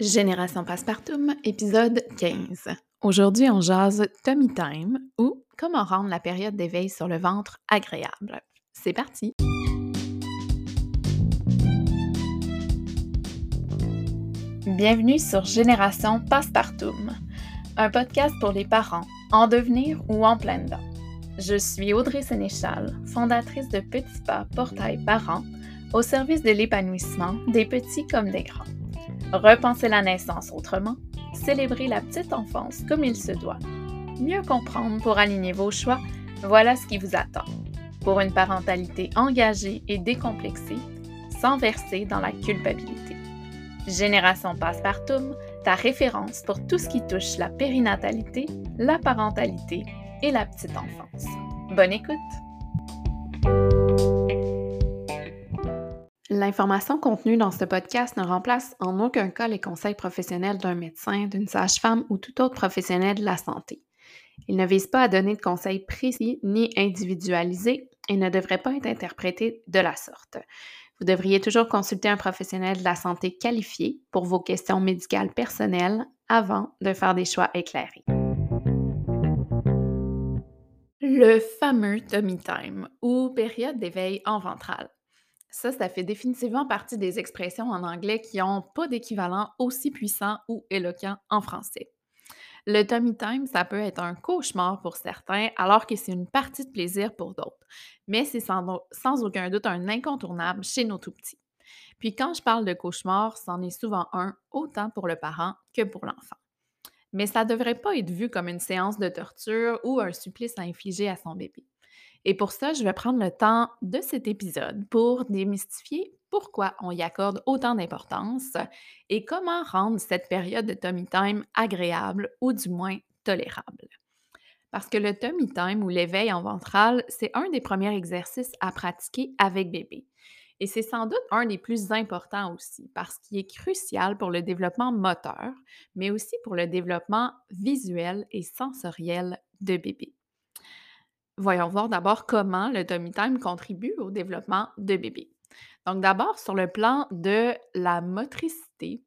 Génération Passepartout, épisode 15. Aujourd'hui, on jase Tummy Time ou comment rendre la période d'éveil sur le ventre agréable. C'est parti! Bienvenue sur Génération Passepartout, un podcast pour les parents en devenir ou en pleine dents. Je suis Audrey Sénéchal, fondatrice de Petits Pas Portail Parents, au service de l'épanouissement des petits comme des grands. Repenser la naissance autrement, célébrer la petite enfance comme il se doit, mieux comprendre pour aligner vos choix, voilà ce qui vous attend. Pour une parentalité engagée et décomplexée, sans verser dans la culpabilité. Génération Passepartout, ta référence pour tout ce qui touche la périnatalité, la parentalité et la petite enfance. Bonne écoute! L'information contenue dans ce podcast ne remplace en aucun cas les conseils professionnels d'un médecin, d'une sage-femme ou tout autre professionnel de la santé. Il ne vise pas à donner de conseils précis ni individualisés et ne devrait pas être interprété de la sorte. Vous devriez toujours consulter un professionnel de la santé qualifié pour vos questions médicales personnelles avant de faire des choix éclairés. Le fameux tummy time ou période d'éveil en ventrale. Ça, ça fait définitivement partie des expressions en anglais qui n'ont pas d'équivalent aussi puissant ou éloquent en français. Le tummy time, ça peut être un cauchemar pour certains, alors que c'est une partie de plaisir pour d'autres. Mais c'est sans, aucun doute un incontournable chez nos tout petits. Puis quand je parle de cauchemar, c'en est souvent un, autant pour le parent que pour l'enfant. Mais ça ne devrait pas être vu comme une séance de torture ou un supplice à infliger à son bébé. Et pour ça, je vais prendre le temps de cet épisode pour démystifier pourquoi on y accorde autant d'importance et comment rendre cette période de tummy time agréable ou du moins tolérable. Parce que le tummy time ou l'éveil en ventral, c'est un des premiers exercices à pratiquer avec bébé. Et c'est sans doute un des plus importants aussi, parce qu'il est crucial pour le développement moteur, mais aussi pour le développement visuel et sensoriel de bébé. Voyons voir d'abord comment le tummy time contribue au développement de bébé. Donc d'abord, sur le plan de la motricité,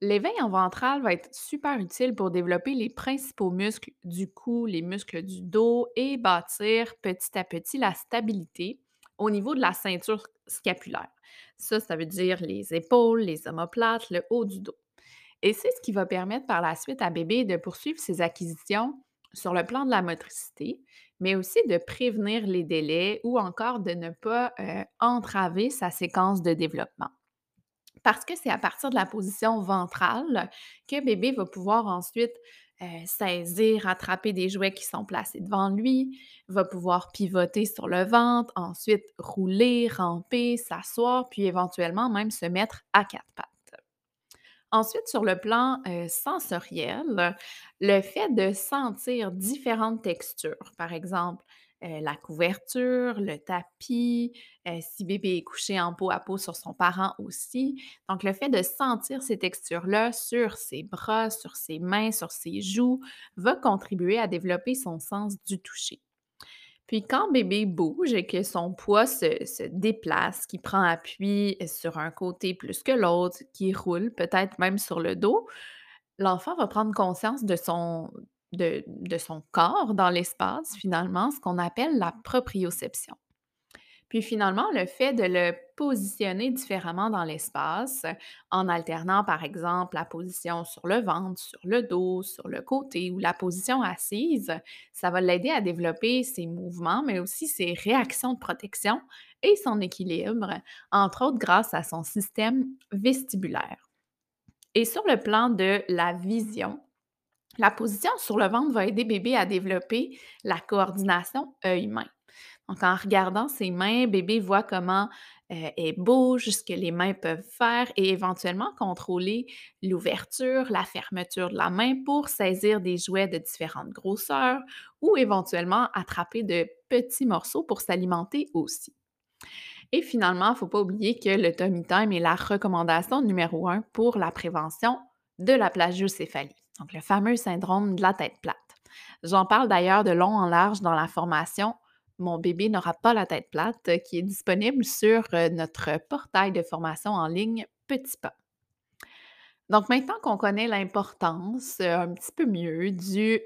l'éveil en ventral va être super utile pour développer les principaux muscles du cou, les muscles du dos et bâtir petit à petit la stabilité au niveau de la ceinture scapulaire. Ça, ça veut dire les épaules, les omoplates, le haut du dos. Et c'est ce qui va permettre par la suite à bébé de poursuivre ses acquisitions sur le plan de la motricité, mais aussi de prévenir les délais ou encore de ne pas entraver sa séquence de développement. Parce que c'est à partir de la position ventrale que bébé va pouvoir ensuite saisir, attraper des jouets qui sont placés devant lui, va pouvoir pivoter sur le ventre, ensuite rouler, ramper, s'asseoir, puis éventuellement même se mettre à quatre pattes. Ensuite, sur le plan sensoriel, le fait de sentir différentes textures, par exemple la couverture, le tapis, si bébé est couché en peau à peau sur son parent aussi. Donc, le fait de sentir ces textures-là sur ses bras, sur ses mains, sur ses joues, va contribuer à développer son sens du toucher. Puis quand bébé bouge et que son poids se, déplace, qu'il prend appui sur un côté plus que l'autre, qui roule peut-être même sur le dos, l'enfant va prendre conscience de son corps dans l'espace, finalement, ce qu'on appelle la proprioception. Puis finalement, le fait de le positionner différemment dans l'espace, en alternant par exemple la position sur le ventre, sur le dos, sur le côté ou la position assise, ça va l'aider à développer ses mouvements, mais aussi ses réactions de protection et son équilibre, entre autres grâce à son système vestibulaire. Et sur le plan de la vision, la position sur le ventre va aider bébé à développer la coordination œil-main. Donc, en regardant ses mains, bébé voit comment euh, elle bouge, ce que les mains peuvent faire et éventuellement contrôler l'ouverture, la fermeture de la main pour saisir des jouets de différentes grosseurs ou éventuellement attraper de petits morceaux pour s'alimenter aussi. Et finalement, il ne faut pas oublier que le tummy time est la recommandation numéro un pour la prévention de la plagiocéphalie, donc le fameux syndrome de la tête plate. J'en parle d'ailleurs de long en large dans la formation mon bébé n'aura pas la tête plate, qui est disponible sur notre portail de formation en ligne Petit Pas. Donc maintenant qu'on connaît l'importance, heu, un petit peu mieux du,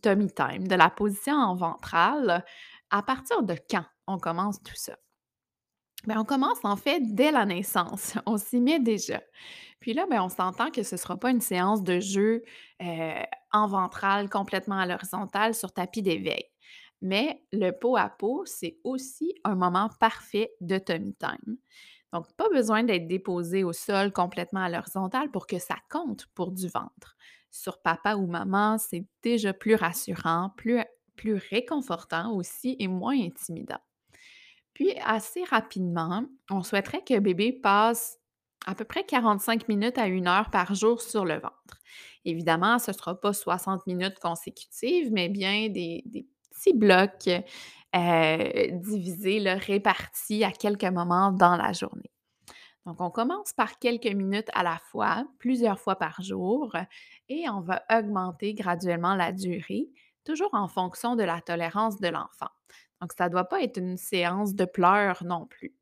tummy time, de la position ventrale, à partir de quand on commence tout ça? Ben, on commence en fait dès la naissance, on s'y met déjà. Puis là, ben, on s'entend que ce ne sera pas une séance de jeu, en ventrale complètement à l'horizontale sur tapis d'éveil. Mais le pot à pot, c'est aussi un moment parfait de tummy time. Donc pas besoin d'être déposé au sol complètement à l'horizontale pour que ça compte pour du ventre. Sur papa ou maman, c'est déjà plus rassurant, plus plus réconfortant aussi et moins intimidant. Puis assez rapidement, on souhaiterait que bébé passe à peu près 45 minutes à une heure par jour sur le ventre. Évidemment, ce ne sera pas 60 minutes consécutives, mais bien des, des petits blocs euh, divisés, répartis à quelques moments dans la journée. Donc, on commence par quelques minutes à la fois, plusieurs fois par jour, et on va augmenter graduellement la durée, toujours en fonction de la tolérance de l'enfant. Donc, ça ne doit pas être une séance de pleurs non plus.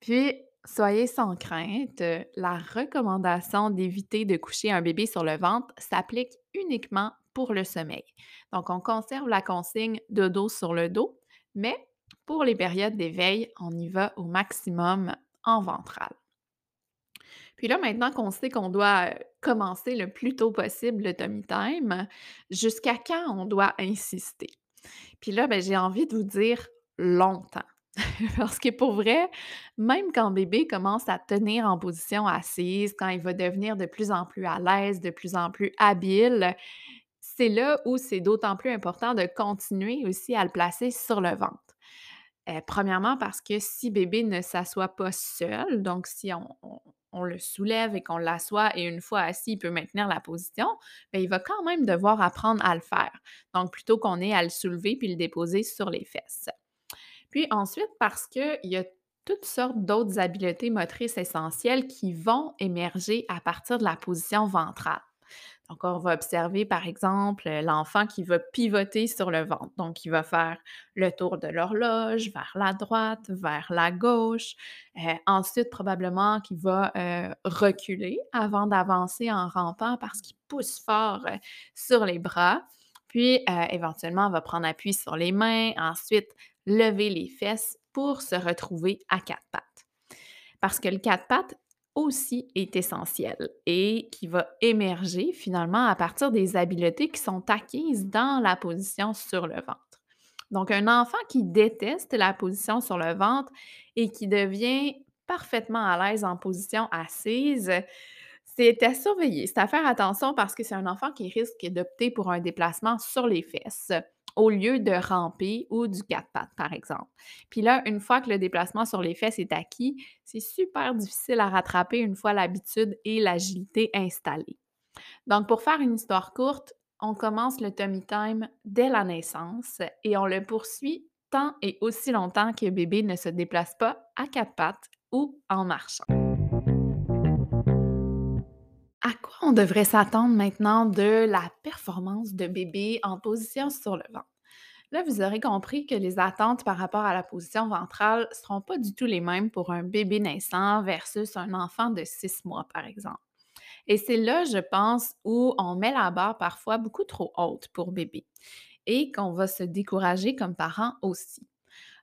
Puis, soyez sans crainte, la recommandation d'éviter de coucher un bébé sur le ventre s'applique uniquement pour le sommeil. Donc, on conserve la consigne de dos sur le dos, mais pour les périodes d'éveil, on y va au maximum en ventral. Puis là, maintenant qu'on sait qu'on doit euh, commencer le plus tôt possible le tummy time, jusqu'à quand on doit insister? Puis là, ben, j'ai envie de vous dire longtemps. Parce que pour vrai, même quand bébé commence à tenir en position assise, quand il va devenir de plus en plus à l'aise, de plus en plus habile, c'est là où c'est d'autant plus important de continuer aussi à le placer sur le ventre. Euh, premièrement, parce que si bébé ne s'assoit pas seul, donc si on, le soulève et qu'on l'assoit et une fois assis, il peut maintenir la position, bien, il va quand même devoir apprendre à le faire. Donc, plutôt qu'on ait à le soulever puis le déposer sur les fesses. Puis ensuite, parce qu'il y a toutes sortes d'autres habiletés motrices essentielles qui vont émerger à partir de la position ventrale. On va observer, par exemple, l'enfant qui va pivoter sur le ventre. Donc, il va faire le tour de l'horloge vers la droite, vers la gauche. Euh, ensuite, probablement qu'il va euh, reculer avant d'avancer en rampant parce qu'il pousse fort euh, sur les bras. Puis, euh, éventuellement, on va prendre appui sur les mains. Ensuite, lever les fesses pour se retrouver à quatre pattes. Parce que le quatre pattes aussi est essentiel et qui va émerger finalement à partir des habiletés qui sont acquises dans la position sur le ventre. Donc, un enfant qui déteste la position sur le ventre et qui devient parfaitement à l'aise en position assise, c'est à surveiller. C'est à faire attention parce que c'est un enfant qui risque d'opter pour un déplacement sur les fesses au lieu de ramper ou du quatre pattes, par exemple. Puis là, une fois que le déplacement sur les fesses est acquis, c'est super difficile à rattraper une fois l'habitude et l'agilité installées. Donc, pour faire une histoire courte, on commence le tummy time dès la naissance et on le poursuit tant et aussi longtemps que bébé ne se déplace pas à quatre pattes ou en marchant. On devrait s'attendre maintenant de la performance de bébé en position sur le ventre? Là, vous aurez compris que les attentes par rapport à la position ventrale ne seront pas du tout les mêmes pour un bébé naissant versus un enfant de six mois, par exemple. Et c'est là, je pense, où on met la barre parfois beaucoup trop haute pour bébé et qu'on va se décourager comme parent aussi.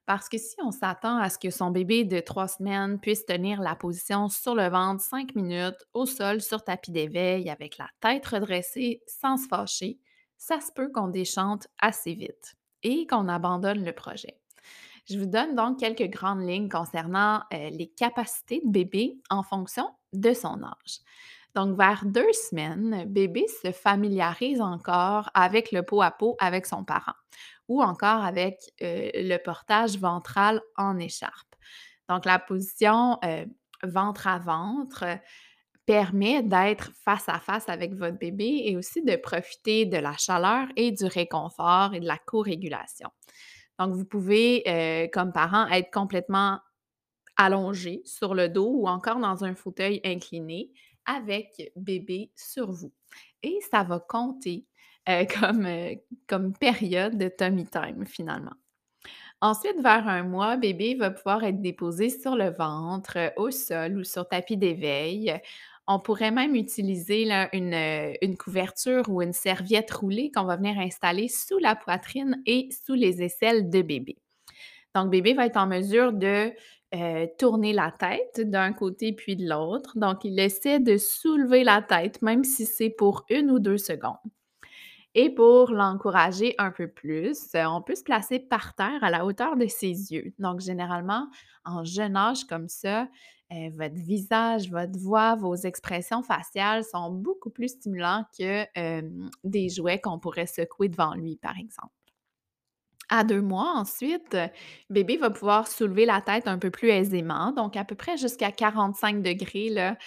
Parce que si on s'attend à ce que son bébé de trois semaines puisse tenir la position sur le ventre cinq minutes au sol sur tapis d'éveil avec la tête redressée sans se fâcher, ça se peut qu'on déchante assez vite et qu'on abandonne le projet. Je vous donne donc quelques grandes lignes concernant euh, les capacités de bébé en fonction de son âge. Donc, vers deux semaines, bébé se familiarise encore avec le pot à pot avec son parent ou encore avec le portage ventral en écharpe. Donc, la position ventre à ventre permet d'être face à face avec votre bébé et aussi de profiter de la chaleur et du réconfort et de la co-régulation. Donc, vous pouvez, comme parent, être complètement allongé sur le dos ou encore dans un fauteuil incliné avec bébé sur vous. Et ça va compter euh, comme, euh, comme période de tummy time finalement. Ensuite, vers un mois, bébé va pouvoir être déposé sur le ventre, au sol ou sur tapis d'éveil. On pourrait même utiliser une, euh, couverture ou une serviette roulée qu'on va venir installer sous la poitrine et sous les aisselles de bébé. Donc, bébé va être en mesure de euh, tourner la tête d'un côté puis de l'autre. Donc, il essaie de soulever la tête, même si c'est pour une ou deux secondes. Et pour l'encourager un peu plus, euh, on peut se placer par terre à la hauteur de ses yeux. Donc, généralement, en jeune âge comme ça, euh, votre visage, votre voix, vos expressions faciales sont beaucoup plus stimulants que des jouets qu'on pourrait secouer devant lui, par exemple. À 2 mois ensuite, heu, bébé va pouvoir soulever la tête un peu plus aisément, donc à peu près jusqu'à 45 degrés là,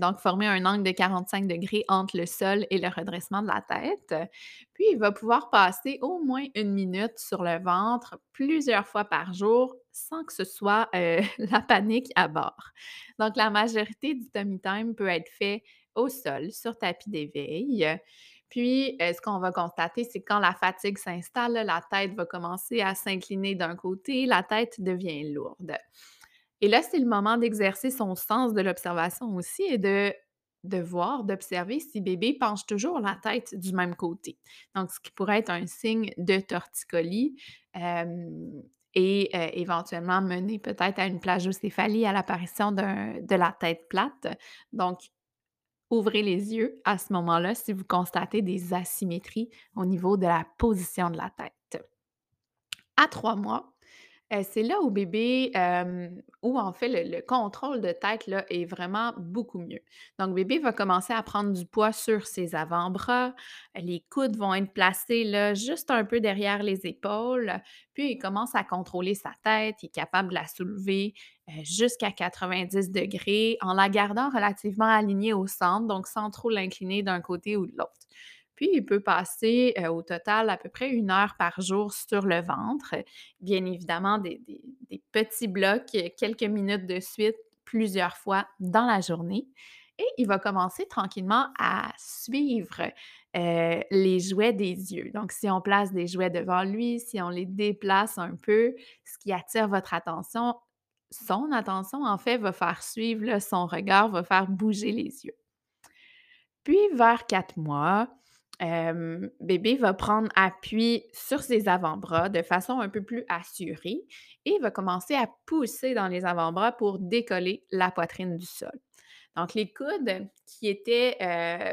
donc former un angle de 45 degrés entre le sol et le redressement de la tête. Puis il va pouvoir passer au moins une minute sur le ventre plusieurs fois par jour sans que ce soit, heu, la panique à bord. Donc la majorité du tummy time peut être fait au sol, sur tapis d'éveil. Puis, heu, ce qu'on va constater, c'est que quand la fatigue s'installe, la tête va commencer à s'incliner d'un côté, la tête devient lourde. Et là, c'est le moment d'exercer son sens de l'observation aussi et de voir, d'observer si bébé penche toujours la tête du même côté. Donc, ce qui pourrait être un signe de torticolis, hem et heu, éventuellement mener peut-être à une plagiocéphalie, à l'apparition de la tête plate. Donc Ouvrez les yeux à ce moment-là si vous constatez des asymétries au niveau de la position de la tête. À 3 mois, Heu, c'est là où bébé, hem, où en fait le le contrôle de tête là est vraiment beaucoup mieux. Donc bébé va commencer à prendre du poids sur ses avant-bras, les coudes vont être placés juste un peu derrière les épaules, puis il commence à contrôler sa tête, il est capable de la soulever, jusqu'à 90 degrés en la gardant relativement alignée au centre, donc sans trop l'incliner d'un côté ou de l'autre. Puis, il peut passer, heu, au total à peu près une heure par jour sur le ventre. Bien évidemment, des petits blocs, euh, quelques minutes de suite, plusieurs fois dans la journée et il va commencer tranquillement à suivre, heu, les jouets des yeux. Donc si on place des jouets devant lui, si on les déplace un peu, ce qui attire votre attention, son attention en fait va faire suivre, son regard va faire bouger les yeux. Puis vers 4 mois, bébé va prendre appui sur ses avant-bras de façon un peu plus assurée et va commencer à pousser dans les avant-bras pour décoller la poitrine du sol. Donc les coudes qui étaient,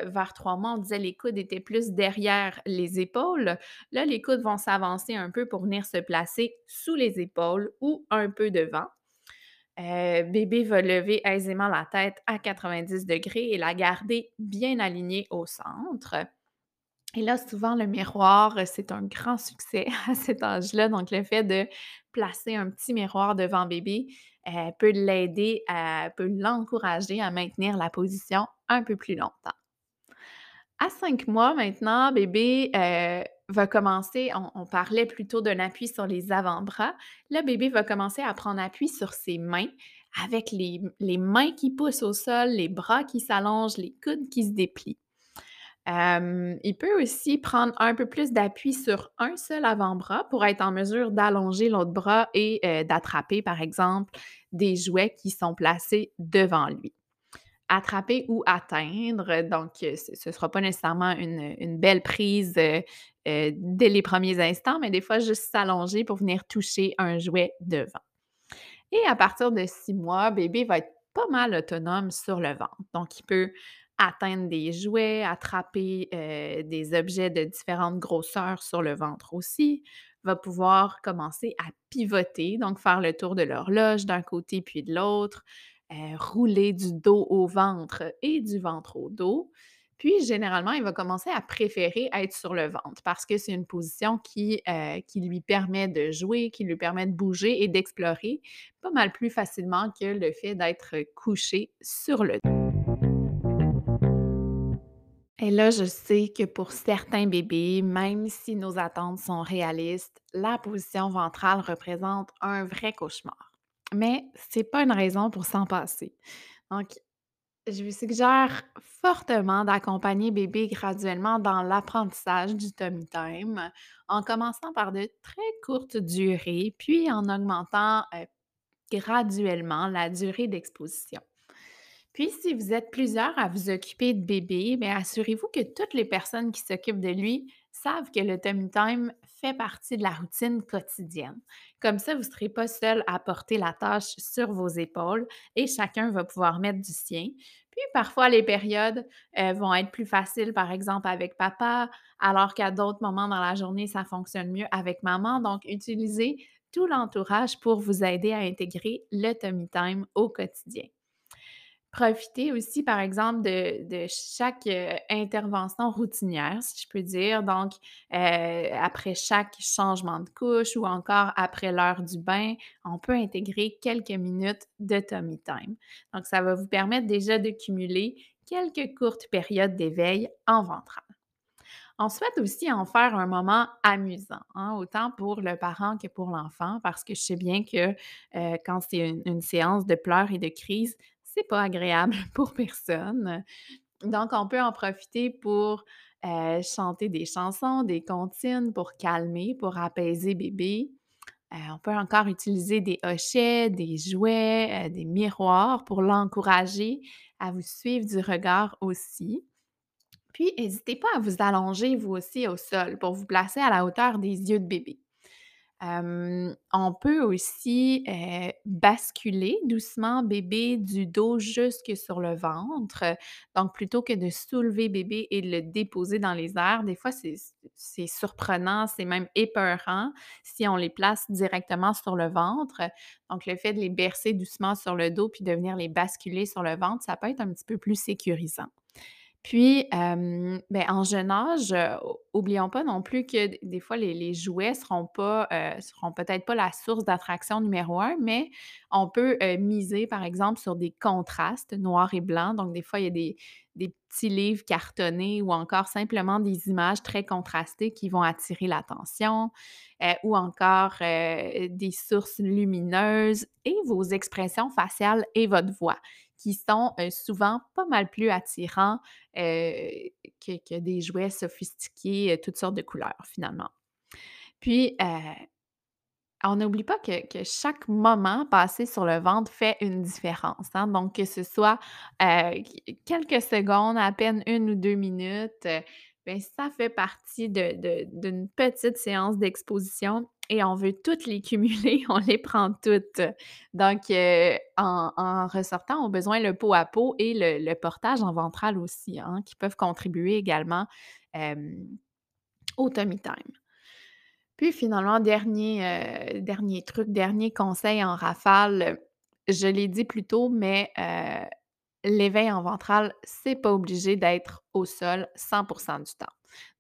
vers 3 mois, on disait les coudes étaient plus derrière les épaules. Là, les coudes vont s'avancer un peu pour venir se placer sous les épaules ou un peu devant. Heu, bébé va lever aisément la tête à 90 degrés et la garder bien alignée au centre. Et là, souvent, le miroir, heu, c'est un grand succès à cet âge-là. Donc, le fait de placer un petit miroir devant bébé, heu, peut l'aider peut l'encourager à maintenir la position un peu plus longtemps. À 5 mois maintenant, bébé, va commencer on parlait plutôt d'un appui sur les avant-bras. Là, bébé va commencer à prendre appui sur ses mains avec les mains qui poussent au sol, les bras qui s'allongent, les coudes qui se déplient. Il peut aussi prendre un peu plus d'appui sur un seul avant-bras pour être en mesure d'allonger l'autre bras et heu, d'attraper, par exemple, des jouets qui sont placés devant lui. Attraper ou atteindre, donc heu, ce ne sera pas nécessairement une, belle prise, heu heu, dès les premiers instants, mais des fois juste s'allonger pour venir toucher un jouet devant. Et à partir de 6 mois, bébé va être pas mal autonome sur le ventre. Donc, il peut atteindre des jouets, attraper euh, des objets de différentes grosseurs sur le ventre aussi, va pouvoir commencer à pivoter, donc faire le tour de l'horloge d'un côté puis de l'autre, euh, rouler du dos au ventre et du ventre au dos. Puis, généralement, il va commencer à préférer être sur le ventre parce que c'est une position qui, euh, qui lui permet de jouer, qui lui permet de bouger et d'explorer pas mal plus facilement que le fait d'être couché sur le dos. Et là, je sais que pour certains bébés, même si nos attentes sont réalistes, la position ventrale représente un vrai cauchemar. Mais c'est pas une raison pour s'en passer. Donc, je vous suggère fortement d'accompagner bébé graduellement dans l'apprentissage du tummy time, en commençant par de très courtes durées, puis en augmentant graduellement la durée d'exposition. Puis, si vous êtes plusieurs à vous occuper de bébé, bien, assurez-vous que toutes les personnes qui s'occupent de lui savent que le tummy time fait partie de la routine quotidienne. Comme ça, vous ne serez pas seul à porter la tâche sur vos épaules et chacun va pouvoir mettre du sien. Puis, parfois, les périodes euh, vont être plus faciles, par exemple, avec papa, alors qu'à d'autres moments dans la journée, ça fonctionne mieux avec maman. Donc, utilisez tout l'entourage pour vous aider à intégrer le tummy time au quotidien. Profiter aussi, par exemple, de chaque, heu, intervention routinière, si je peux dire. Donc, heu, après chaque changement de couche ou encore après l'heure du bain, on peut intégrer quelques minutes de tummy time. Donc, ça va vous permettre déjà de cumuler quelques courtes périodes d'éveil en ventral. On souhaite aussi en faire un moment amusant, hein, autant pour le parent que pour l'enfant, parce que je sais bien que, heu, quand c'est une une séance de pleurs et de crises, pas agréable pour personne. Donc on peut en profiter pour, chanter des chansons, des comptines pour calmer, pour apaiser bébé. On peut encore utiliser des hochets, des jouets, des miroirs pour l'encourager à vous suivre du regard aussi. Puis, n'hésitez pas à vous allonger vous aussi au sol pour vous placer à la hauteur des yeux de bébé. On peut aussi, basculer doucement bébé du dos jusque sur le ventre. Donc plutôt que de soulever bébé et de le déposer dans les airs, des fois c'est surprenant, c'est même épeurant si on les place directement sur le ventre. Donc le fait de les bercer doucement sur le dos puis de venir les basculer sur le ventre, ça peut être un petit peu plus sécurisant. Puis, beh, en jeune âge, heu, o oublions pas non plus que des fois les jouets seront seront peut-être pas la source d'attraction numéro un, mais on peut, miser par exemple sur des contrastes noir et blanc. Donc des fois, il y a des petits livres cartonnés ou encore simplement des images très contrastées qui vont attirer l'attention, ou encore, des sources lumineuses et vos expressions faciales et votre voix qui sont, souvent pas mal plus attirants, que que des jouets sophistiqués, toutes sortes de couleurs finalement. Puis, heu, on n'oublie pas que que chaque moment passé sur le ventre fait une différence, hein. Donc que ce soit, heu, quelques secondes, à peine une ou 2 minutes, beh, ça fait partie de de d'une petite séance d'exposition et on veut toutes les cumuler, on les prend toutes. Donc heu, en ressortant, on a besoin le pot à pot et le portage en ventral aussi, hein, qui peuvent contribuer également, hem, au tummy time. Puis finalement, dernier, heu, dernier truc, dernier conseil en rafale, je l'ai dit plus tôt, mais l'éveil en ventral, c'est pas obligé d'être au sol 100% du temps.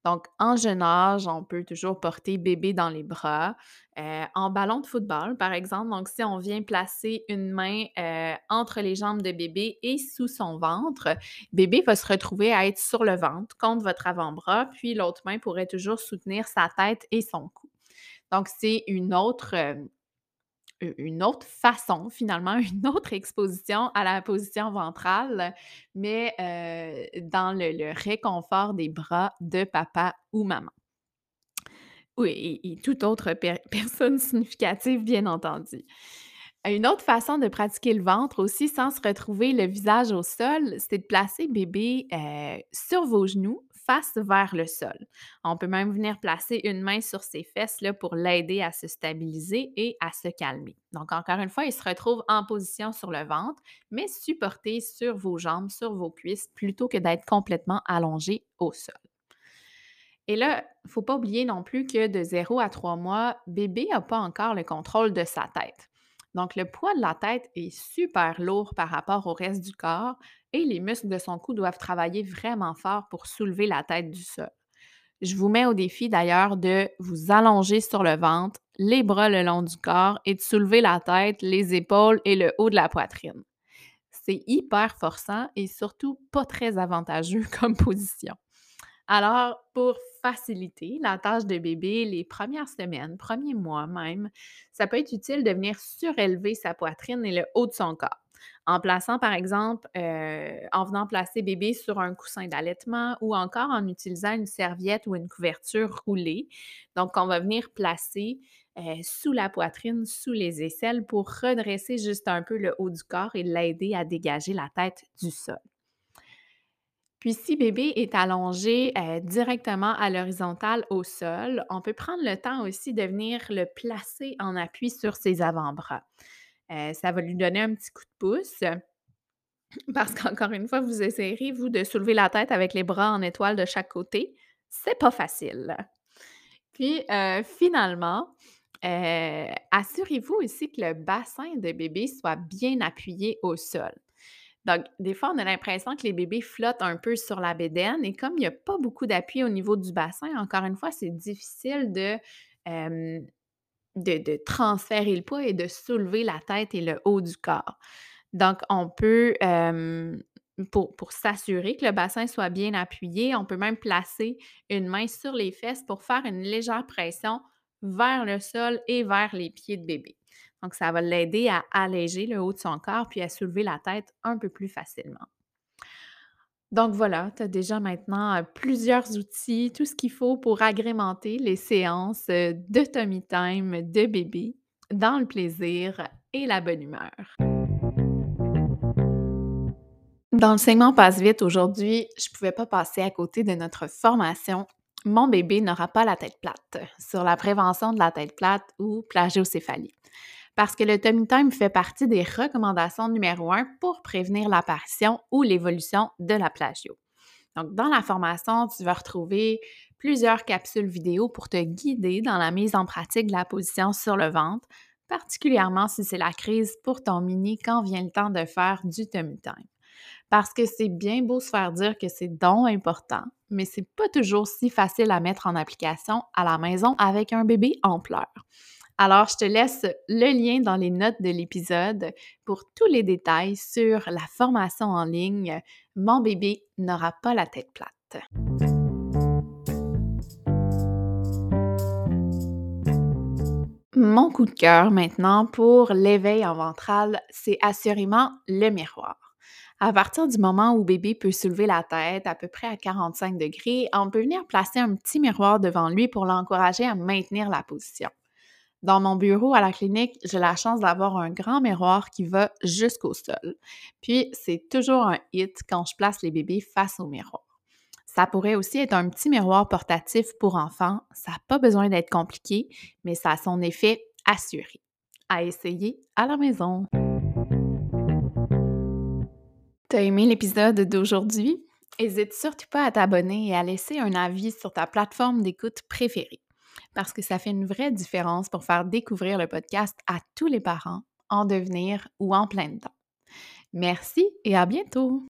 Donc en jeune âge, on peut toujours porter bébé dans les bras, heu, en ballon de football, par exemple. Donc si on vient placer une main, heu, entre les jambes de bébé et sous son ventre, bébé va se retrouver à être sur le ventre contre votre avant-bras, puis l'autre main pourrait toujours soutenir sa tête et son cou. Donc, c'est une autre, u une autre façon, finalement, une autre exposition à la position ventrale, mais heu, dans le réconfort des bras de papa ou maman. Oui et toute autre per personne significative, bien entendu. Une autre façon de pratiquer le ventre aussi sans se retrouver le visage au sol, c'est de placer bébé, heu, sur vos genoux, vers le sol. On peut même venir placer une main sur ses fesses pour l'aider à se stabiliser et à se calmer. Donc encore une fois, il se retrouve en position sur le ventre, mais supporté sur vos jambes, sur vos cuisses, plutôt que d'être complètement allongé au sol. Et là, il ne faut pas oublier non plus que de 0 à 3 mois, bébé n'a pas encore le contrôle de sa tête. Donc, le poids de la tête est super lourd par rapport au reste du corps et les muscles de son cou doivent travailler vraiment fort pour soulever la tête du sol. Je vous mets au défi d'ailleurs de vous allonger sur le ventre, les bras le long du corps et de soulever la tête, les épaules et le haut de la poitrine. C'est hyper forçant et surtout pas très avantageux comme position. Alors, pour faciliter la tâche de bébé les premières semaines, premiers mois même, ça peut être utile de venir surélever sa poitrine et le haut de son corps. En plaçant, par exemple, euh, en venant placer bébé sur un coussin d'allaitement ou encore en utilisant une serviette ou une couverture roulée. Donc, on va venir placer euh, sous la poitrine, sous les aisselles pour redresser juste un peu le haut du corps et l'aider à dégager la tête du sol. Puis si bébé est allongé euh, directement à l'horizontale au sol, on peut prendre le temps aussi de venir le placer en appui sur ses avant-bras. Euh, ça va lui donner un petit coup de pouce. Parce qu'encore une fois, vous essayerez, vous, de soulever la tête avec les bras en étoile de chaque côté. C'est pas facile. Puis, euh, finalement, assurez-vous aussi que le bassin de bébé soit bien appuyé au sol. Donc, des fois, on a l'impression que les bébés flottent un peu sur la bédaine et comme il n'y a pas beaucoup d'appui au niveau du bassin, encore une fois, c'est difficile de, de, transférer le poids et de soulever la tête et le haut du corps. Donc, on peut, pour, pour s'assurer que le bassin soit bien appuyé, on peut même placer une main sur les fesses pour faire une légère pression vers le sol et vers les pieds de bébé. Donc, ça va l'aider à alléger le haut de son corps puis à soulever la tête un peu plus facilement. Donc voilà, tu as déjà maintenant plusieurs outils, tout ce qu'il faut pour agrémenter les séances de tummy time de bébé dans le plaisir et la bonne humeur. Dans le segment Passe vite aujourd'hui, je ne pouvais pas passer à côté de notre formation Mon bébé n'aura pas la tête plate sur la prévention de la tête plate ou plagiocéphalie parce que le tummy time fait partie des recommandations numéro un pour prévenir l'apparition ou l'évolution de la plagio. Donc, dans la formation, tu vas retrouver plusieurs capsules vidéo pour te guider dans la mise en pratique de la position sur le ventre, particulièrement si c'est la crise pour ton mini quand vient le temps de faire du tummy time. Parce que c'est bien beau se faire dire que c'est donc important, mais c'est pas toujours si facile à mettre en application à la maison avec un bébé en pleurs. Alors, je te laisse le lien dans les notes de l'épisode pour tous les détails sur la formation en ligne Mon bébé n'aura pas la tête plate. Mon coup de cœur maintenant pour l'éveil en ventral, c'est assurément le miroir. À partir du moment où bébé peut soulever la tête à peu près à 45 degrés, on peut venir placer un petit miroir devant lui pour l'encourager à maintenir la position. Dans mon bureau à la clinique, j'ai la chance d'avoir un grand miroir qui va jusqu'au sol. Puis, c'est toujours un hit quand je place les bébés face au miroir. Ça pourrait aussi être un petit miroir portatif pour enfants. Ça n'a pas besoin d'être compliqué, mais ça a son effet assuré. À essayer à la maison. T'as aimé l'épisode d'aujourd'hui? N'hésite surtout pas à t'abonner et à laisser un avis sur ta plateforme d'écoute préférée parce que ça fait une vraie différence pour faire découvrir le podcast à tous les parents en devenir ou en plein temps. Merci et à bientôt!